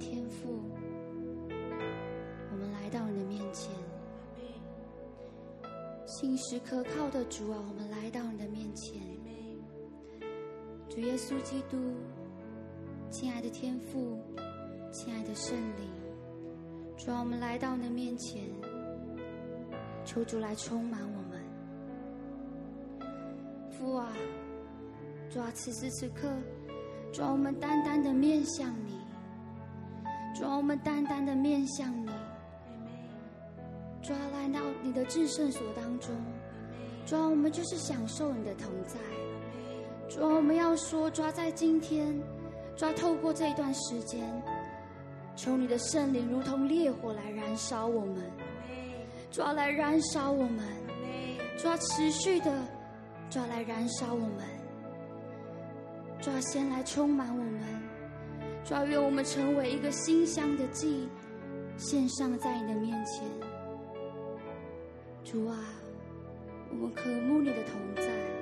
天父，我们来到你的面前，信实可靠的主啊，我们来到你的面前，主耶稣基督，亲爱的天父，亲爱的圣灵，主啊，我们来到你的面前，求主来充满我们，父啊，主啊，此时此刻。主啊，我们单单的面向你；主啊，我们单单的面向你；主啊，来到你的至圣所当中；主啊，我们就是享受你的同在；主啊，我们要说，主啊，在今天；主啊，透过这一段时间，求你的圣灵如同烈火来燃烧我们；主啊，来燃烧我们；主啊，持续的；主啊，来燃烧我们。主啊，先来充满我们，主啊，愿我们成为一个馨香的祭，献上在你的面前。主啊，我们渴慕你的同在。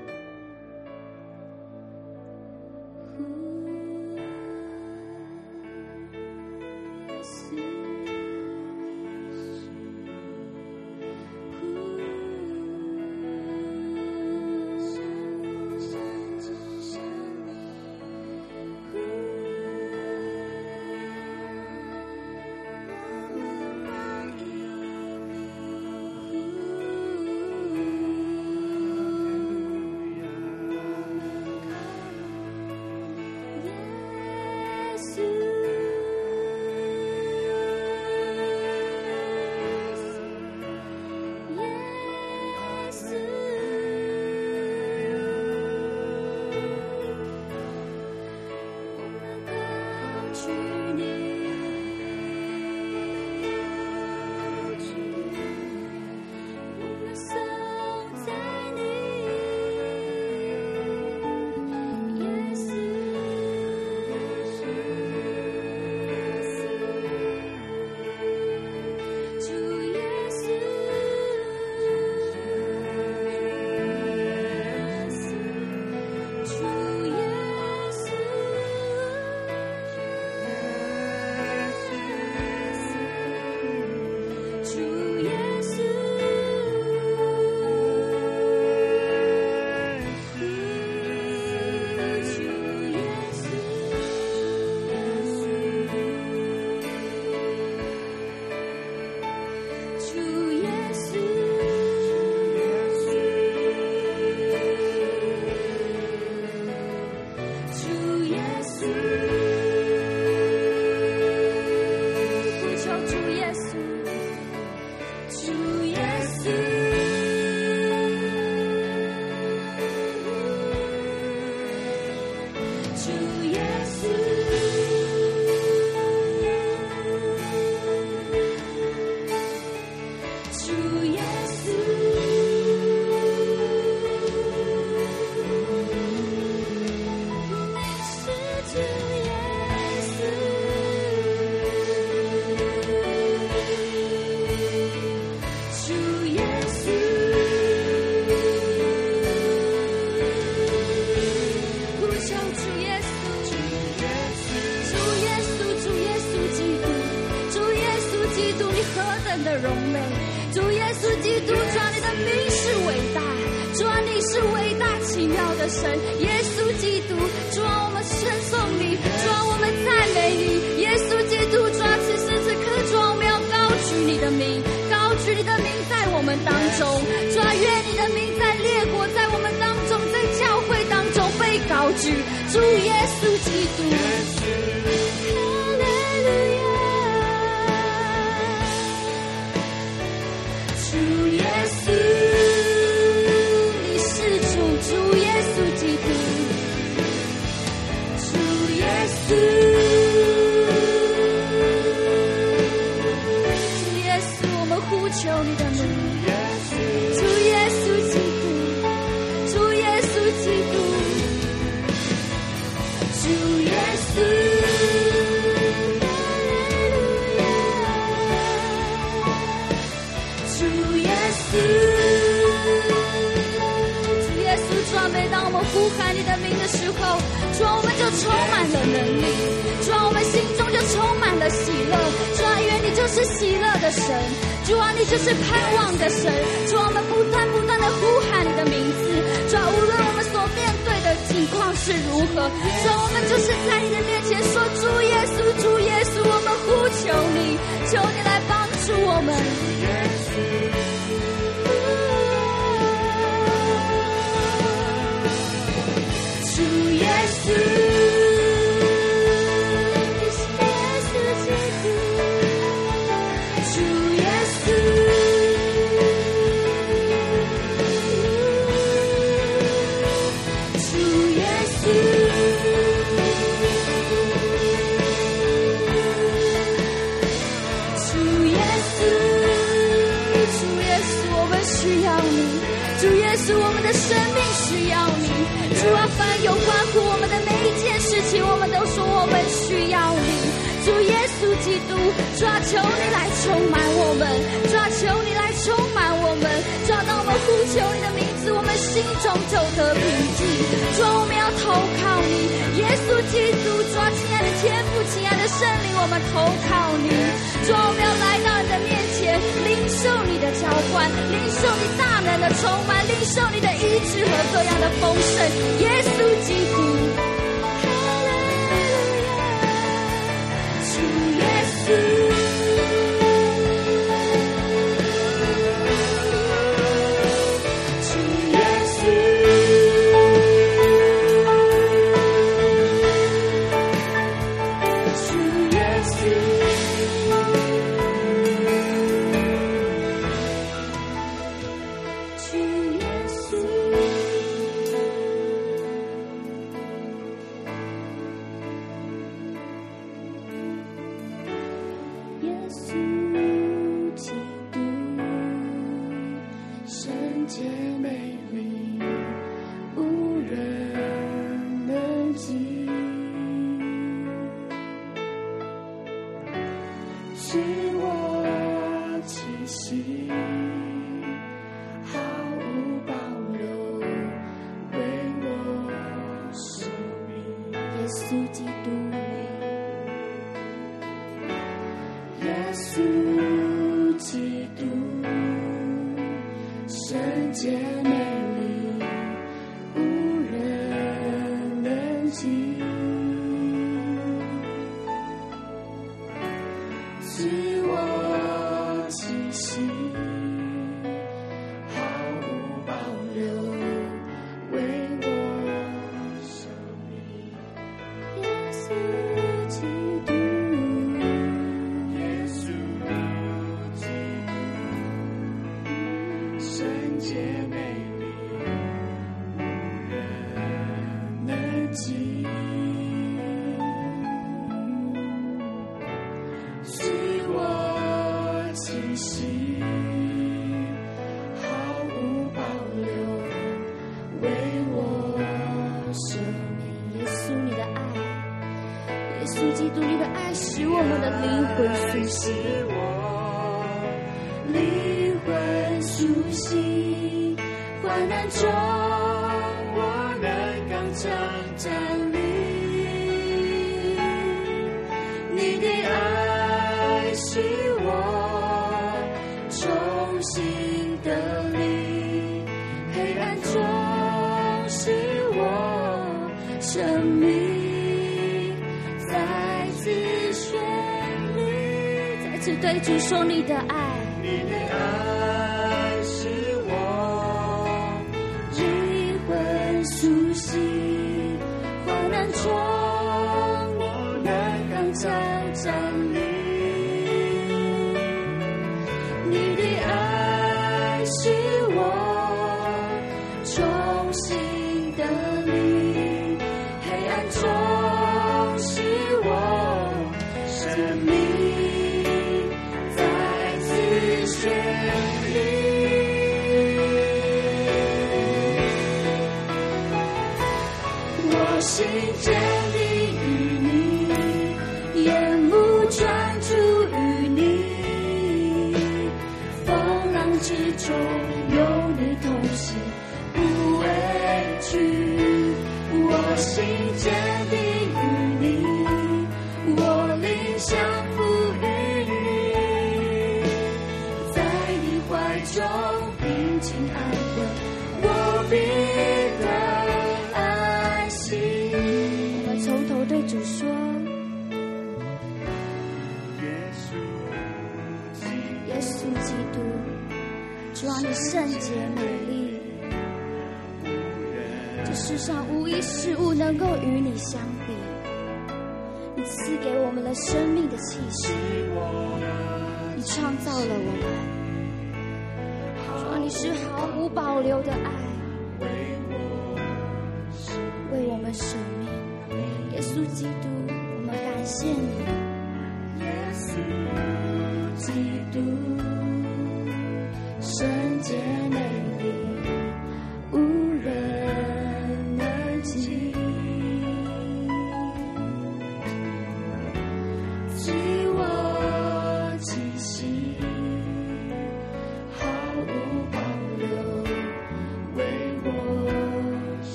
对主说你的爱。能够与你相比。你赐给我们了生命的气息，你创造了我们，主啊，你是毫无保留的爱。”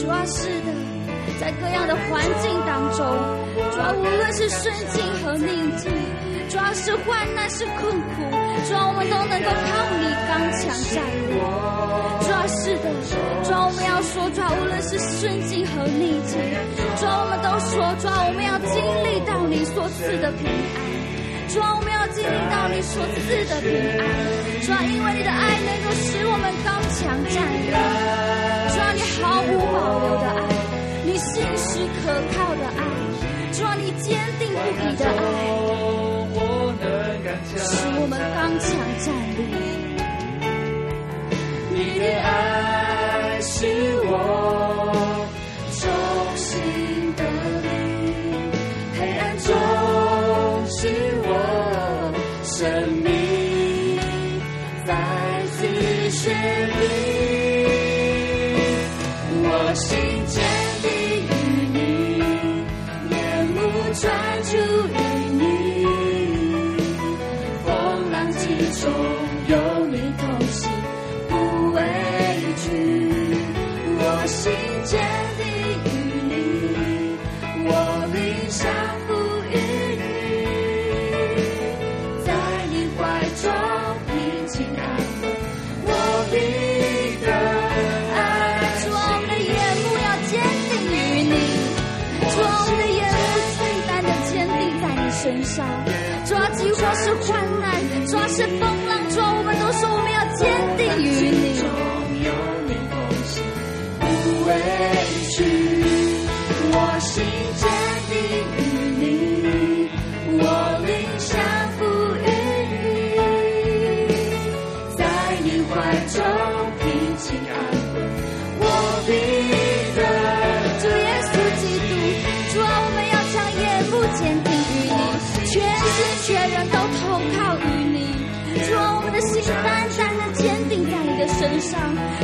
主啊，是的，在各样的环境当中，主啊，无论是顺境和逆境，主啊，是患难是困苦，主啊，我们都能够靠你刚强站立。主啊，是的，主啊，我们要说，主啊，无论是顺境和逆境，主啊，我们都说，主啊，我们要经历到你所赐的平安。主啊，我们要经历到你所赐的平安。主啊，因为你的爱能够使我们刚强站立。你毫无保留的爱，你信实可靠的爱。主啊，你坚定不移的爱，使我们刚强站立。你的爱是我。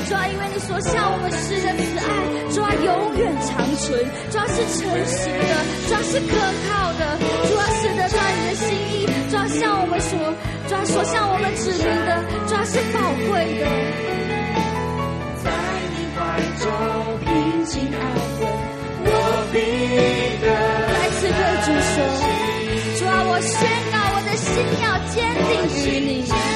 主啊，因为你所向我们施的慈爱，主啊，永远长存。主啊，是诚实的，主啊，是可靠的。主啊，是得到，你的心意，主啊，向我们所，主啊，所向我们指明的，主啊，是宝贵的。在你怀中平静安稳，我必得。再次对主说，主啊，我宣告我的心要坚定于你。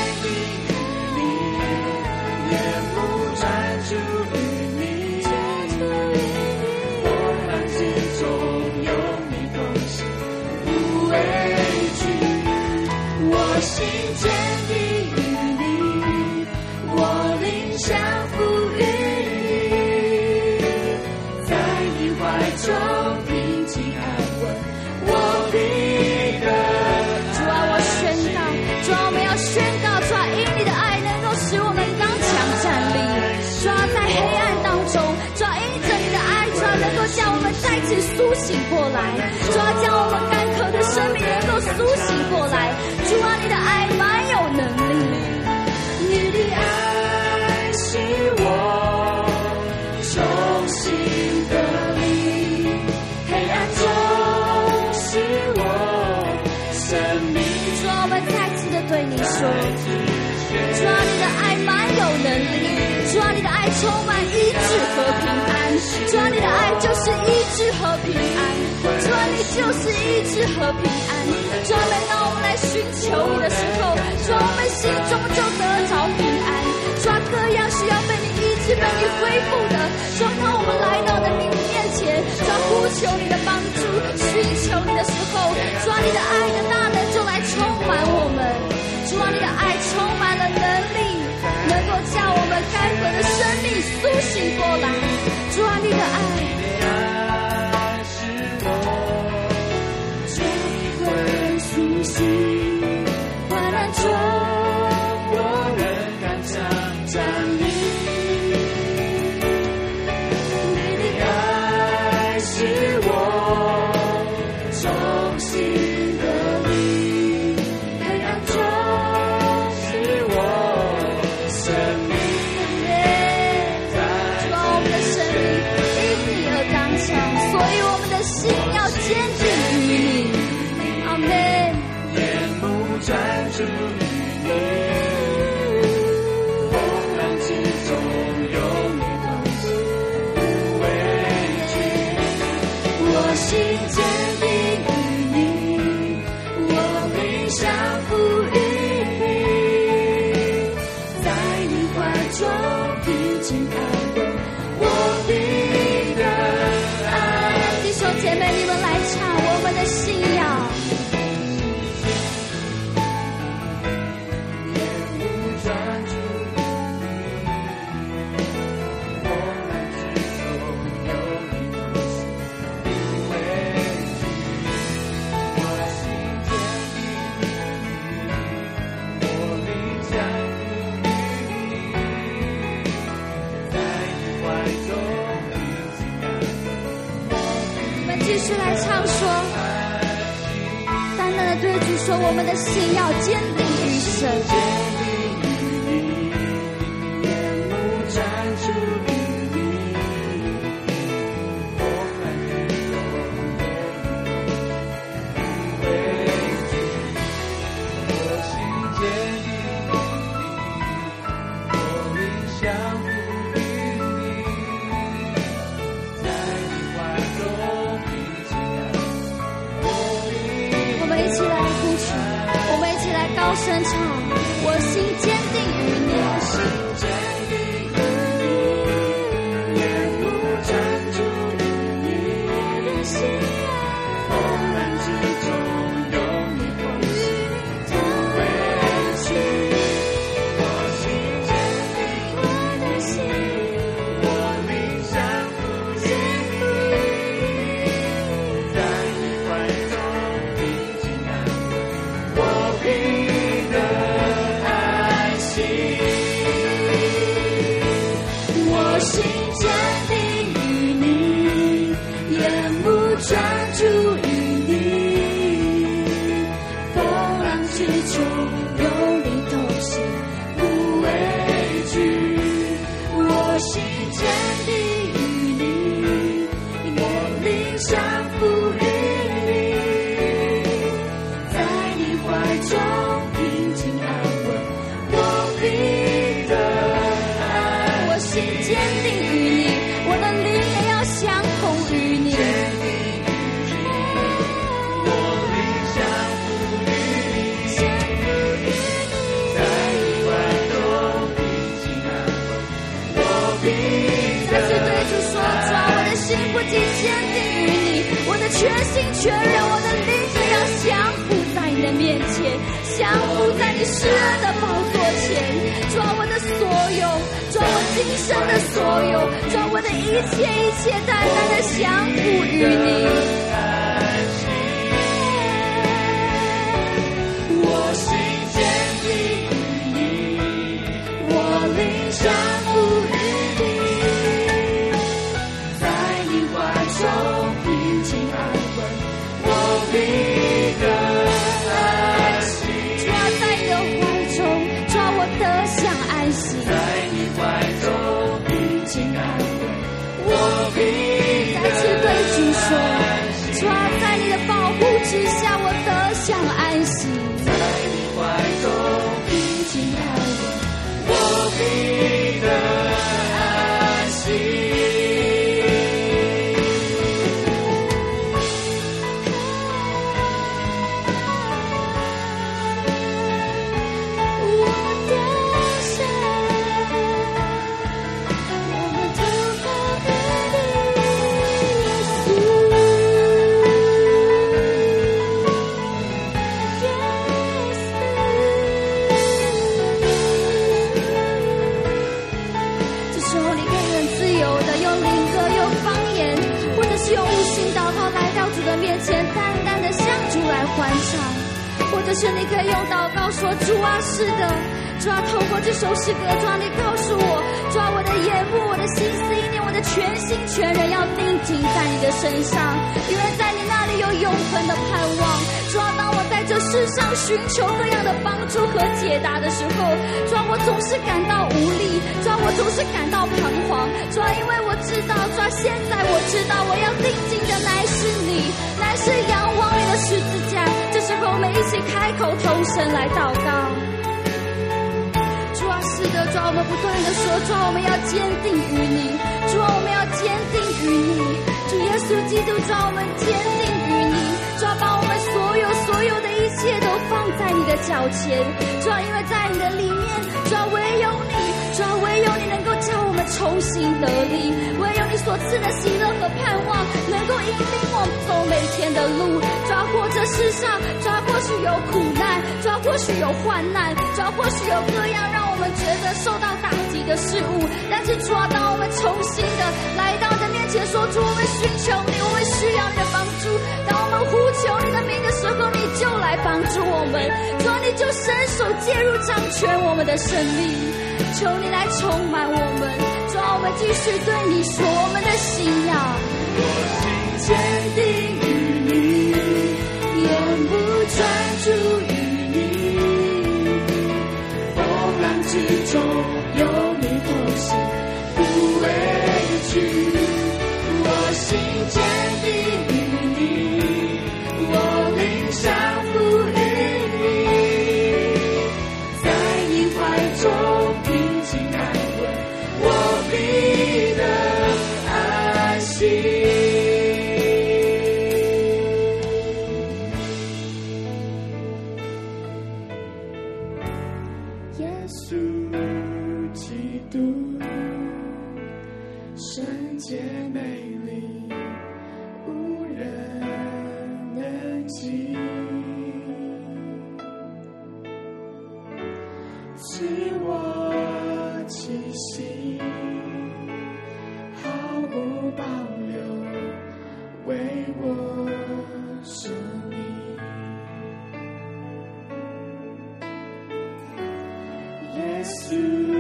充满医治和平安，抓你的爱就是医治和平安，抓你就是医治和平安。专每当我们来寻求你的时候，抓我们心中就得着平安。抓各样需要被你医治、被你恢复的，抓当我们来到神面前，抓呼求你的帮助、寻求你的时候，抓你的爱的大能就来充满我们。苏醒过来。我们的信要坚定于神。心确认我的灵魂要降服在你的面前，降服在你施恩的宝座前。抓我的所有，抓我今生的所有，抓我的一切一切，单单的降服于你。是你可以用祷告说主啊是的，主啊透过这首诗歌，主啊你告诉我，主啊我的眼目、我的心思、念我的全心全人，要定睛在你的身上，因为在你那里有永恒的盼望。主啊，当我在这世上寻求各样的帮助和解答的时候，主啊我总是感到无力，主啊我总是感到彷徨，主啊因为我知道，主啊现在我知道我要定睛的乃是你，乃是阳光里的十字架。是否我们一起开口同声来祷告。主啊，是的，主啊，我们不断的说，主啊，我们要坚定于你，主啊，我们要坚定于你，主耶稣基督，主啊，我们坚定于你，主啊，把我们所有所有的一切都放在你的脚前，主啊，因为在你的里面，主啊，唯有你，主啊，唯有你能够叫我们重新得力，唯有你所赐的喜乐和盼望，能够引领我们走每天的路。主啊，或者世上，抓，或许有苦难，抓，或许有患难，抓，或许有各样让我们觉得受到打击的事物，但是抓到，我们重新的来到你的面前，说出，我们寻求你，我们需要你的帮主。当我们呼求你的名的时候，你就来帮助我们，主，你就伸手介入掌权我们的生命。求你来充满我们，主，我们继续对你说我们的信仰。我心坚定于你，永不专注于你。风浪之中有你同行，不畏惧。我心坚定为我生命，耶稣。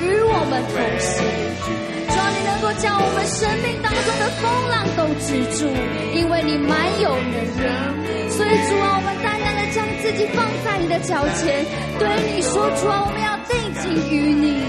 与我们同行，主啊，你能够将我们生命当中的风浪都止住，因为你满有能力。所以主啊，我们单单的将自己放在你的脚前，对你说，主啊，我们要定睛于你。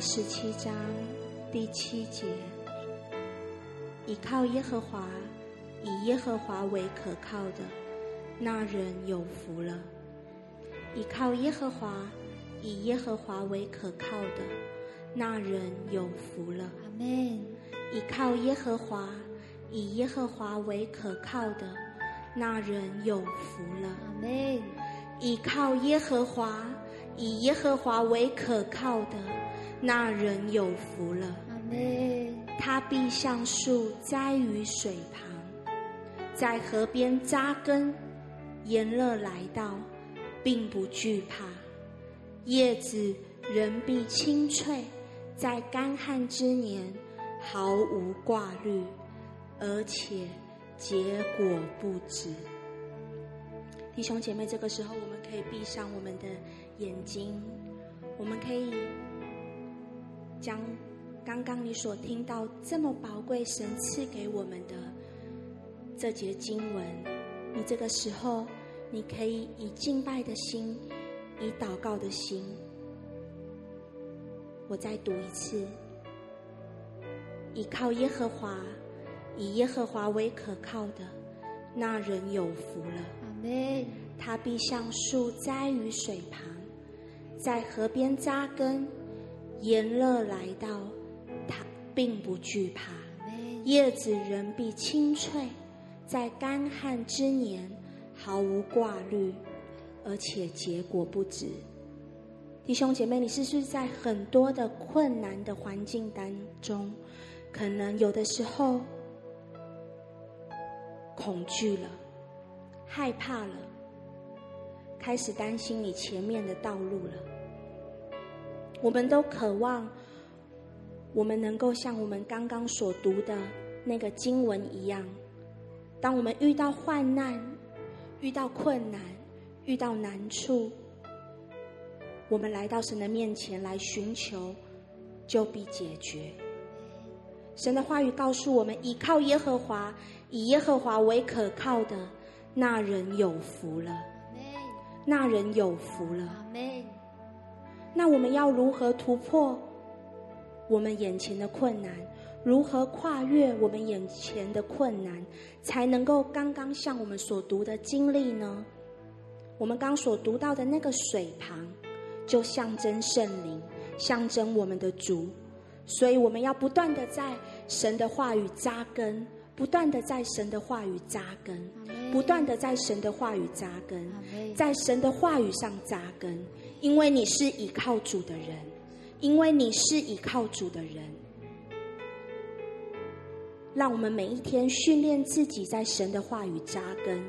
十七章第七节：倚靠耶和华，以耶和华为可靠的，那人有福了。倚靠耶和华，以耶和华为可靠的，那人有福了。阿门。倚靠耶和华，以耶和华为可靠的，那人有福了。阿门。倚靠耶和华，以耶和华为可靠的。那人有福了，他必像树栽于水旁，在河边扎根，炎热来到，并不惧怕，叶子仍必青翠，在干旱之年毫无挂虑，而且结果不止。弟兄姐妹，这个时候我们可以闭上我们的眼睛，我们可以。将刚刚你所听到这么宝贵神赐给我们的这节经文，你这个时候你可以以敬拜的心，以祷告的心，我再读一次：依靠耶和华，以耶和华为可靠的，那人有福了。阿门。他必像树栽于水旁，在河边扎根。炎热来到，他并不惧怕；叶子仍必清脆，在干旱之年毫无挂虑，而且结果不止。弟兄姐妹，你是不是在很多的困难的环境当中，可能有的时候恐惧了、害怕了，开始担心你前面的道路了？我们都渴望，我们能够像我们刚刚所读的那个经文一样，当我们遇到患难、遇到困难、遇到难处，我们来到神的面前来寻求，就必解决。神的话语告诉我们：依靠耶和华，以耶和华为可靠的，那人有福了。那人有福了。那我们要如何突破我们眼前的困难？如何跨越我们眼前的困难，才能够刚刚像我们所读的经历呢？我们刚所读到的那个水旁，就象征圣灵，象征我们的主。所以我们要不断的在神的话语扎根，不断的在神的话语扎根，不断的在神的话语扎根，在神的话语上扎根。因为你是倚靠主的人，因为你是倚靠主的人，让我们每一天训练自己在神的话语扎根。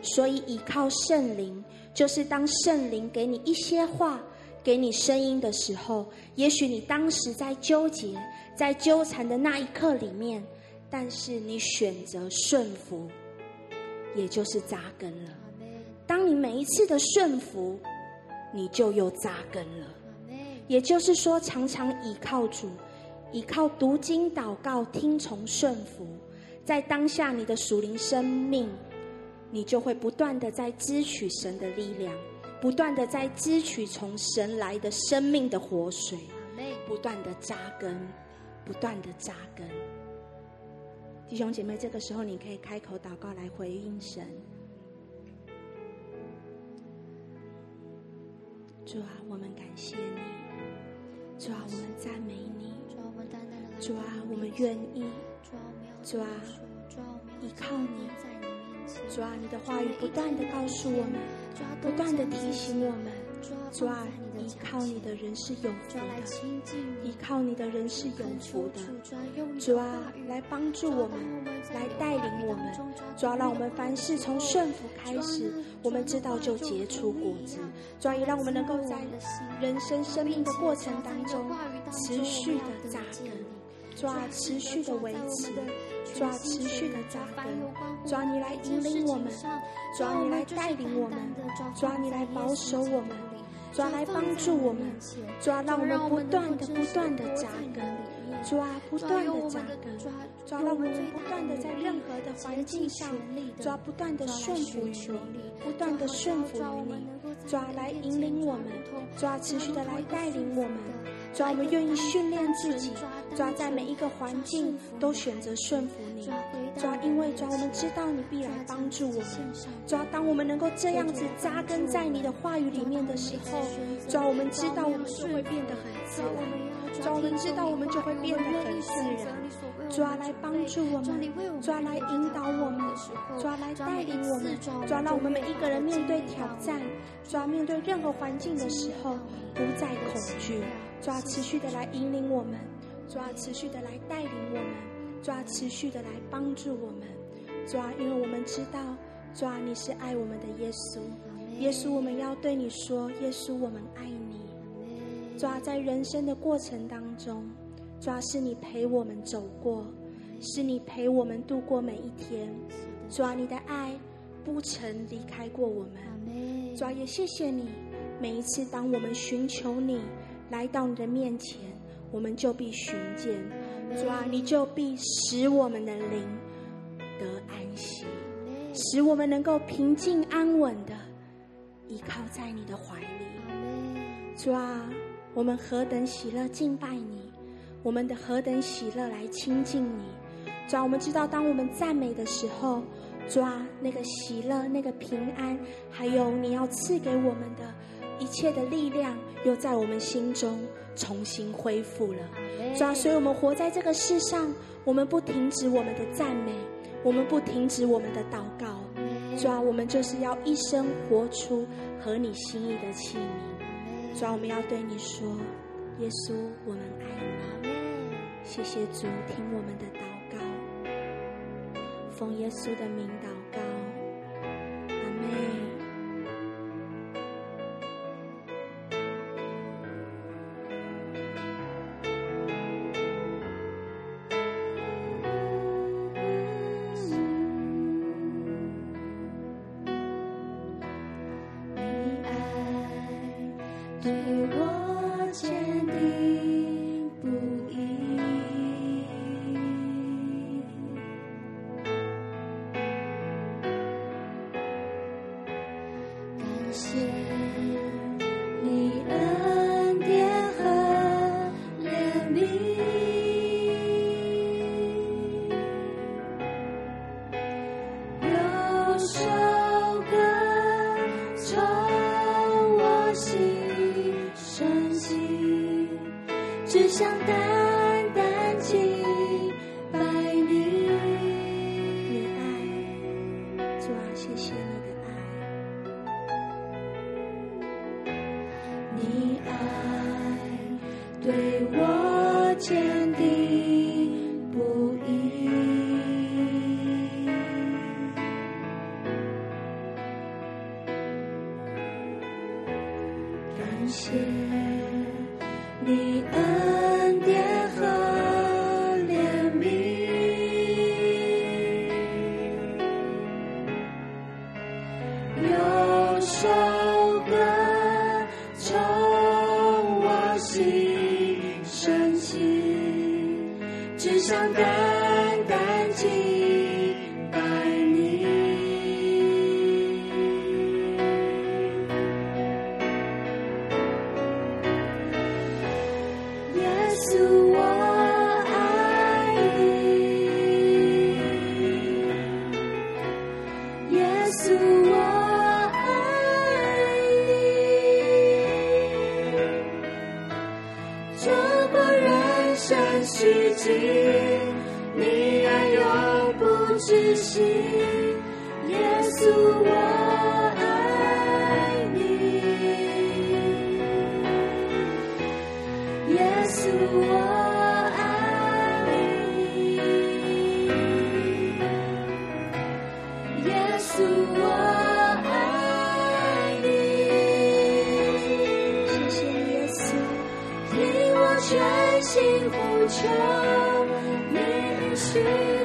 所以倚靠圣灵，就是当圣灵给你一些话，给你声音的时候，也许你当时在纠结、在纠缠的那一刻里面，但是你选择顺服，也就是扎根了。当你每一次的顺服。你就又扎根了，也就是说，常常倚靠主，倚靠读经、祷告、听从、顺服，在当下你的属灵生命，你就会不断的在支取神的力量，不断的在支取从神来的生命的活水，不断的扎根，不断的扎根。弟兄姐妹，这个时候你可以开口祷告来回应神。主啊，我们感谢你。主啊，我们赞美你。主啊，我们愿意。主啊，依靠你。主啊，你的话语不断的告诉我们，不断的提醒我们。主啊，依靠你的人是有福的，依靠你的人是有福的。主啊，来帮助我们，来带领我们。主啊，让我们凡事从顺服开始，我们知道就结出果子。主啊，也让我们能够在人生生命的过程当中持续的扎根。主啊，持续的维持。主啊，持续的扎根。主啊，你来引领我们。主啊，你来带领我们。主啊，你来保守我们。主啊，来帮助我们，主啊，让我们不断的、不断的扎根，主啊，不断的扎根，主啊，让我们不断的在任何的环境上，主啊，不断的顺服于你，不断的顺服于你，主啊，来引领我们，主啊，持续的来带领我们，主啊，我们愿意训练自己，主啊，在每一个环境都选择顺服你。主啊，因为主啊，我们知道你必来帮助我们。主啊，当我们能够这样子扎根在你的话语里面的时候，主啊，我们知道我们就会变得很自然。主啊，我们知道我们就会变得很自然。主啊，来帮助我们，主啊，来引导我们，主啊，来带领我们。主啊，让我们每一个人面对挑战，主啊，面对任何环境的时候不再恐惧。主啊，持续的来引领我们，主啊，持续的来带领我们。主啊，持续的来帮助我们，主啊，因为我们知道，主啊，你是爱我们的耶稣，耶稣，我们要对你说，耶稣，我们爱你。主啊，在人生的过程当中，主啊，是你陪我们走过，是你陪我们度过每一天。主啊，你的爱不曾离开过我们。主啊，也谢谢你，每一次当我们寻求你，来到你的面前，我们就必寻见。主啊，你就必使我们的灵得安息，使我们能够平静安稳的依靠在你的怀里。主啊，我们何等喜乐敬拜你，我们的何等喜乐来亲近你。主啊，我们知道当我们赞美的时候，主啊，那个喜乐、那个平安，还有你要赐给我们的一切的力量，又在我们心中重新恢复了。主啊，所以我们活在这个世上，我们不停止我们的赞美，我们不停止我们的祷告。主啊，我们就是要一生活出合你心意的器皿。主啊，我们要对你说，耶稣，我们爱你。谢谢主，听我们的祷告，奉耶稣的名祷告。告诉我爱你，谢谢耶稣，听我全心呼求，你应许。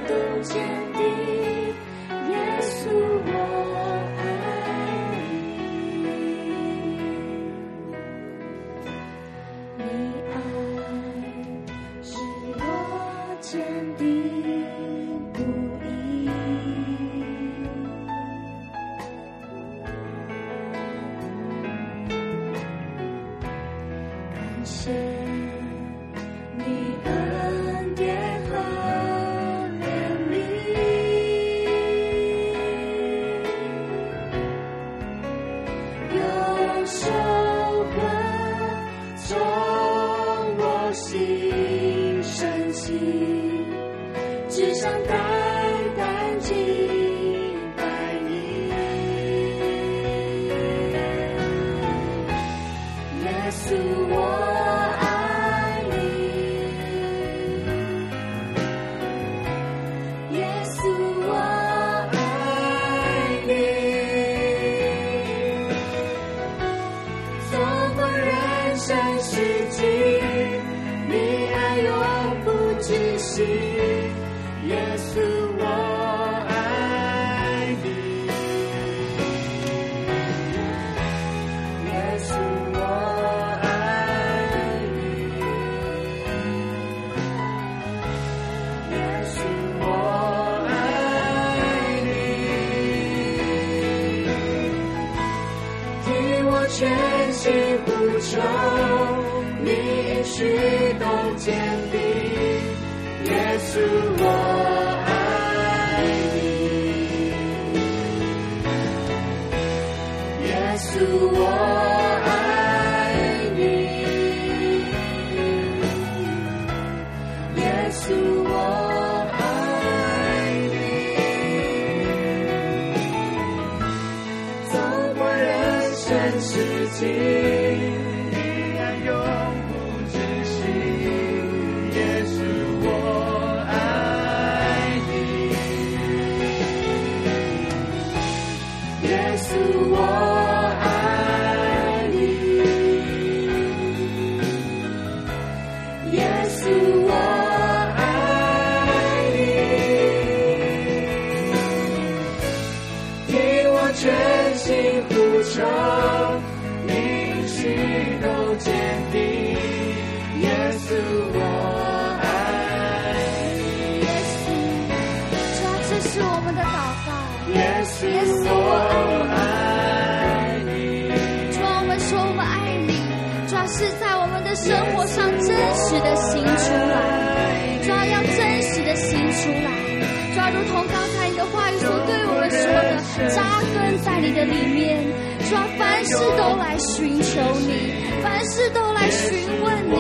主啊，凡事都来寻求你，凡事都来询问你，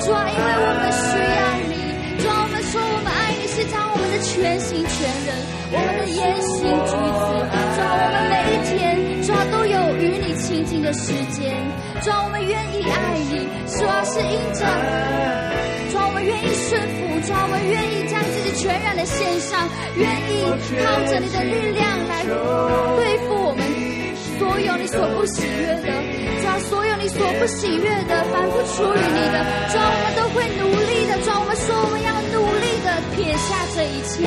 主啊，因为我们需要你，主啊，我们说我们爱你是将我们的全心全人，我们的言行举止，主啊，我们每一天，主啊，都有与你亲近的时间，主啊，我们愿意爱你，主啊，是因着，主啊，我们愿意顺服，主啊，我们愿意将自己全然的献上，愿意靠着你的力量来对付我。所有你所不喜悦的，主啊，所有你所不喜悦的，凡不出于你的，主啊，我们都会努力的，主啊，我们说我们要努力的撇下这一切，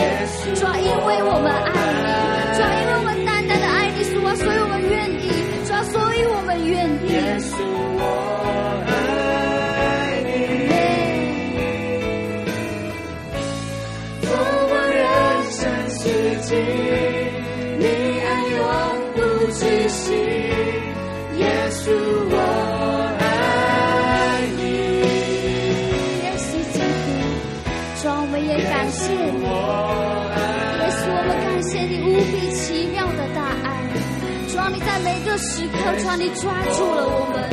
主啊，因为我们爱你，主啊，因为我们单单的爱你，主啊，所以我们愿意，主啊，所以我们愿意。耶是，耶稣我爱你。耶稣基督，主，我们也感谢你。耶稣，我们感谢你无比奇妙的大爱。主啊，你在每个时刻，主啊，你抓住了我们。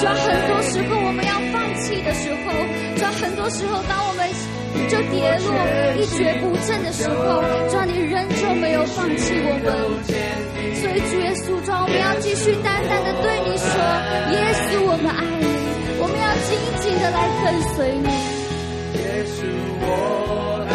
主啊，很多时候我们要放弃的时候，主啊，很多时候当我们。就跌落一蹶不振的时候，主，你仍旧没有放弃我们。所以主耶稣，主，我们要继续淡淡的对你说：耶稣，我们爱你，我们要紧紧的来跟随你。耶稣，我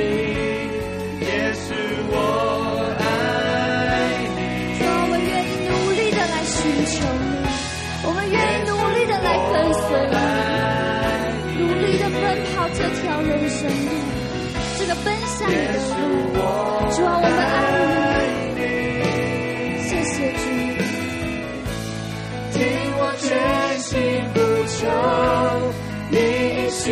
也是我爱你。主，我们愿意努力的来寻求你，我们愿意努力的来跟随你，努力的奔跑这条人生路，这个奔向你的路。主，我们爱你，谢谢主，听我全心呼求，你一心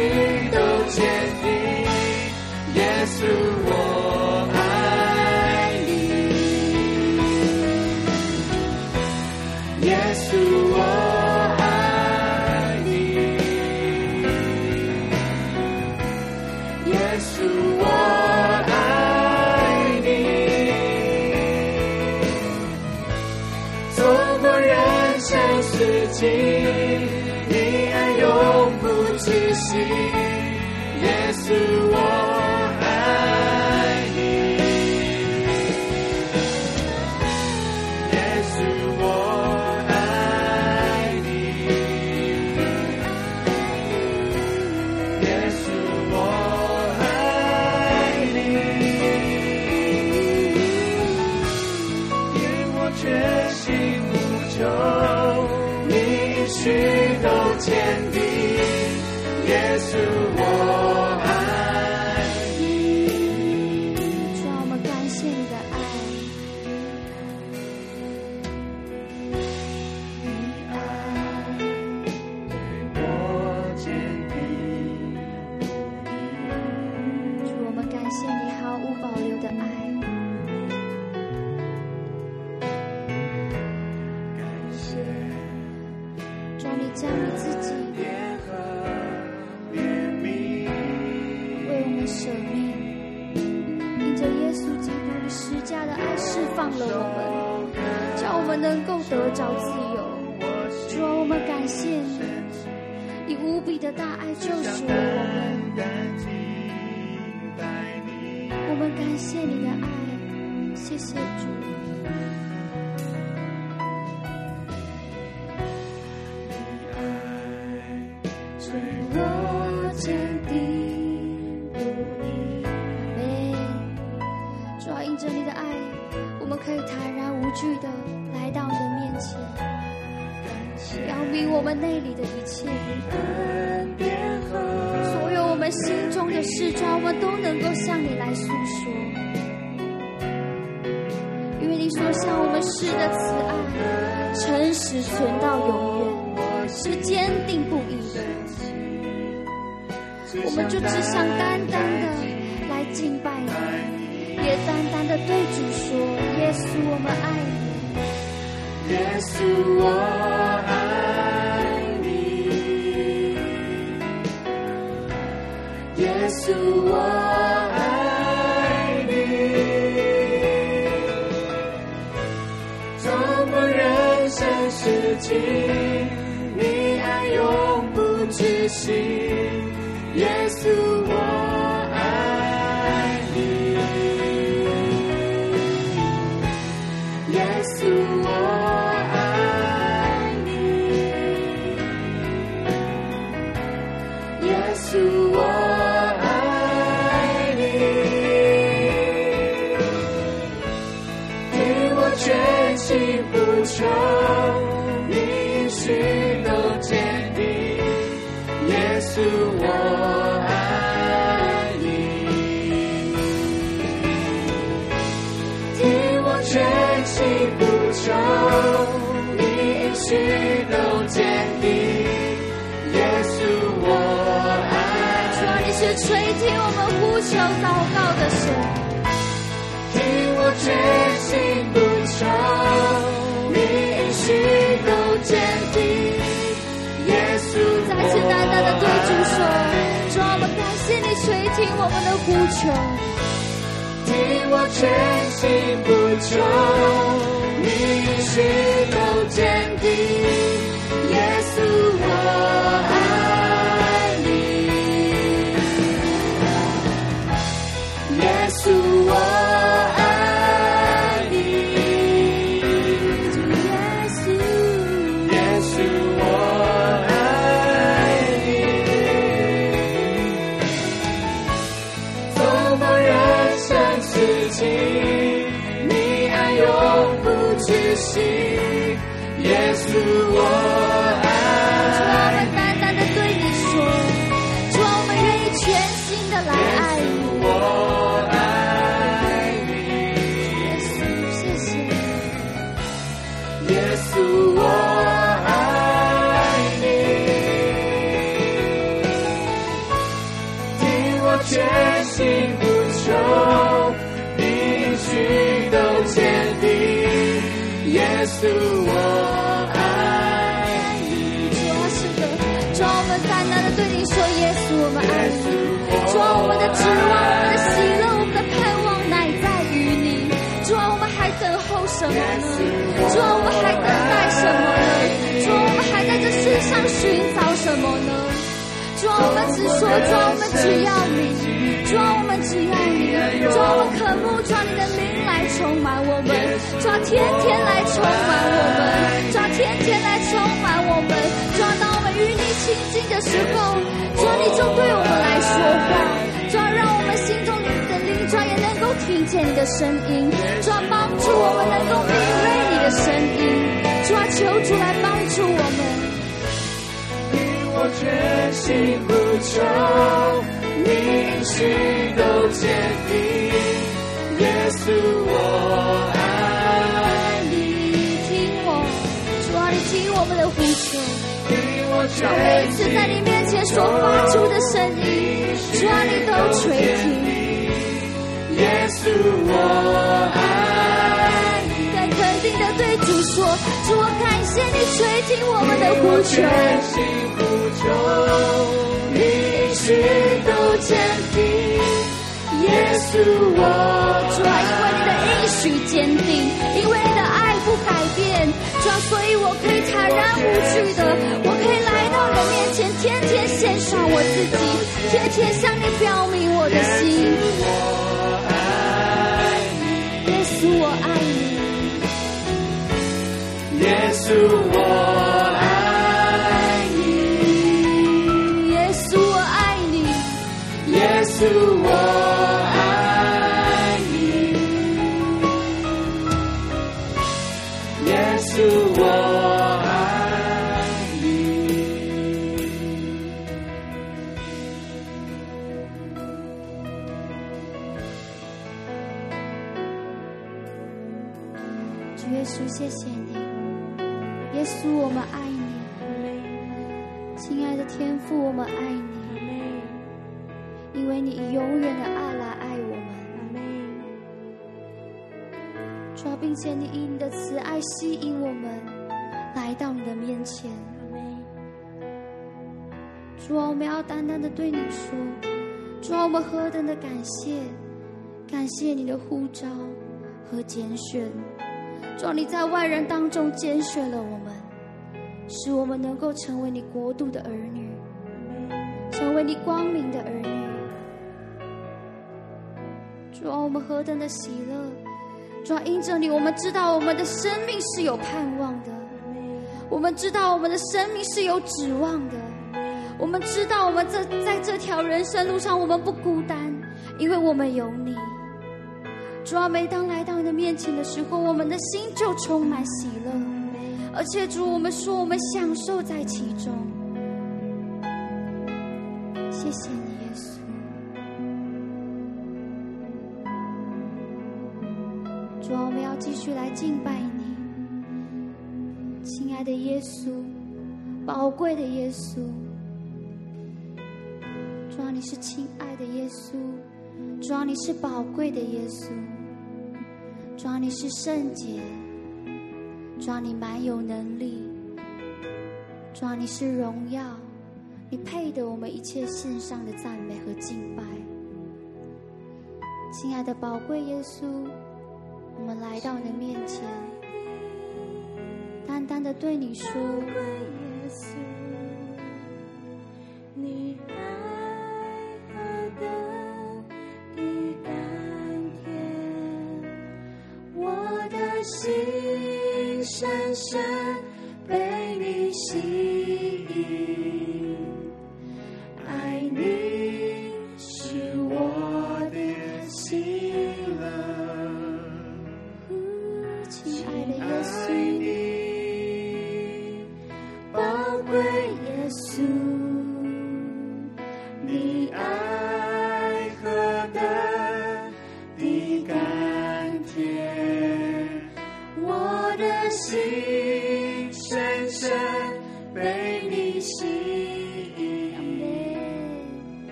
存到永远，是坚定不移的。我们就只想单单的来敬拜你，也单单的对主说：耶稣，我们是垂听我们呼求祷告的神，听我全心呼求。你允许都坚定，耶稣，再次单单的对主说：主，我们感谢你垂听我们的呼求，听我全心呼求，你是都坚定，耶稣我爱我们只说，主，我们只要你。主，我们只要你。主啊，我渴慕，主，你的灵来充满我们。主啊，天天来充满我们。主啊，天天来充满我们。主啊，当我们与你亲近的时候，主，你就对我们来说话，主让我们心中的灵，主也能够听见你的声音，主要帮助我们能够敏锐你的声音，主要求主来帮助我们。听我全心呼求，你心都坚定，耶稣我爱你。听我，主啊，你听我们的呼求。主每一次在你面前所发出的声音，主啊，你都垂听。耶稣，我爱你。更肯定的对主说：主，我感谢你垂听我们的呼求。全心呼求，你心都坚定。耶稣，我主啊，因为你的应许坚定，因为你的爱不改变。主啊，所以我可以坦然无惧的，我可以来到你的面前，天天献上我自己，天天向你表明我的心。耶稣，我爱你。耶稣，我并且你以你的慈爱吸引我们来到你的面前。主啊，我们要单单的对你说，主啊，我们何等的感谢，感谢你的呼召和拣选。主啊，你在外人当中拣选了我们，使我们能够成为你国度的儿女。成为你光明的儿女，主啊，我们何等的喜乐！主啊，因着你，我们知道我们的生命是有盼望的，我们知道我们的生命是有指望的，我们知道我们这在这条人生路上，我们不孤单，因为我们有你。主啊，每当来到你的面前的时候，我们的心就充满喜乐，而且主，我们说我们享受在其中。谢谢你，我们要继续来敬拜你，亲爱的耶稣，宝贵的耶稣。主啊，你是亲爱的耶稣，主啊，你是宝贵的耶稣，主啊，你是圣洁，主啊，你满有能力，主啊，你是荣耀。你配得我们一切献上的赞美和敬拜，亲爱的宝贵耶稣，我们来到你的面前，淡淡的对你说。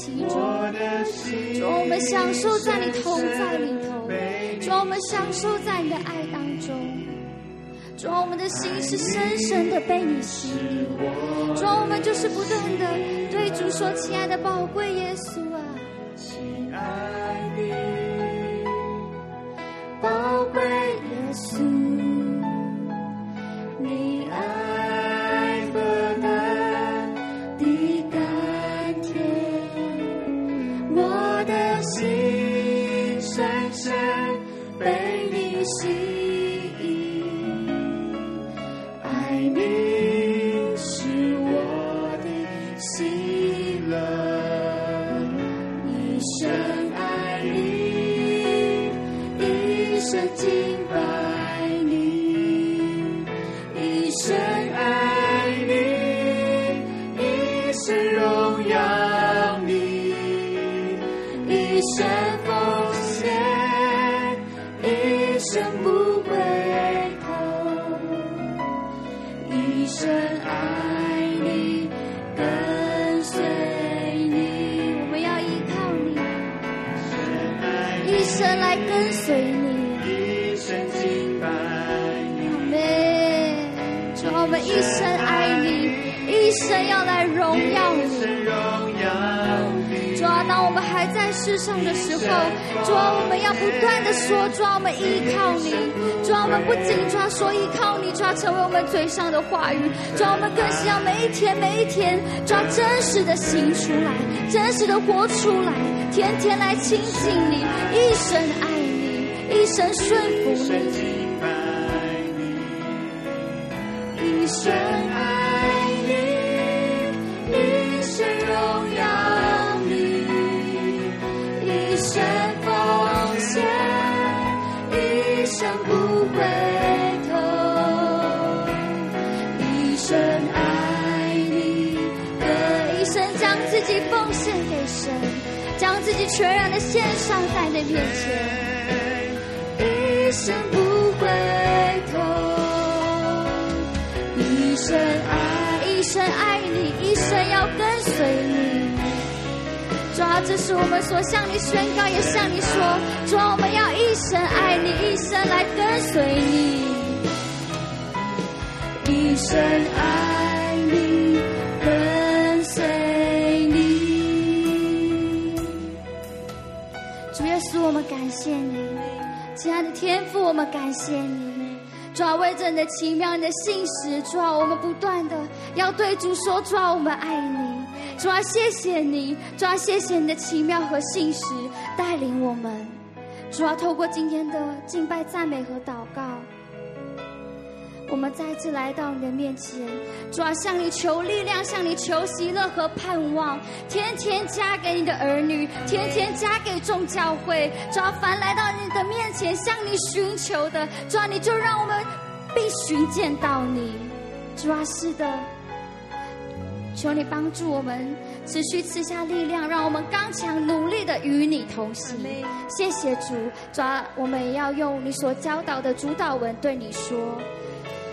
其中。主，我们享受在你同在里头。主，我们享受在你的爱当中。主，我们的心是深深的被你吸引。主，我们就是不断的。对主说：“亲爱的宝贵耶稣真实的行出来，真实的活出来，天天来亲近你，一生爱你，一生顺服。你，自己奉献给神，将自己全然的献上在你面前。一生不回头，一生爱，一生爱你，一生要跟随你。主啊，这是我们所向你宣告，也向你说，主啊，我们要一生爱你，一生来跟随你。一生爱我们感谢你，亲爱的天父，我们感谢你。主啊，为着你的奇妙、你的信实，主啊，我们不断的要对主说，主啊，我们爱你。主啊，谢谢你，主啊，谢谢你的奇妙和信实带领我们。主啊，透过今天的敬拜、赞美和祷告，我们再次来到你的面前，主啊，向你求力量，向你求喜乐和盼望，天天加给你的儿女，天天加给众教会。主啊，凡来到你的面前向你寻求的，主啊，你就让我们必寻见到你。主啊，是的，求你帮助我们，持续赐下力量，让我们刚强努力的与你同行。谢谢主，主啊，我们也要用你所教导的主导文对你说。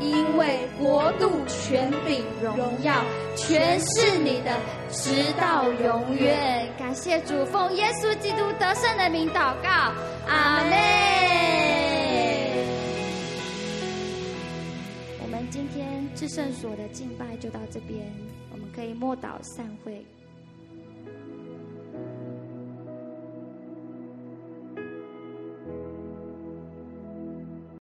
因为国度、权柄、荣耀，全是你的，直到永远。感谢主，奉耶稣基督得胜的名祷告，阿门。我们今天至圣所的敬拜就到这边，我们可以默祷散会。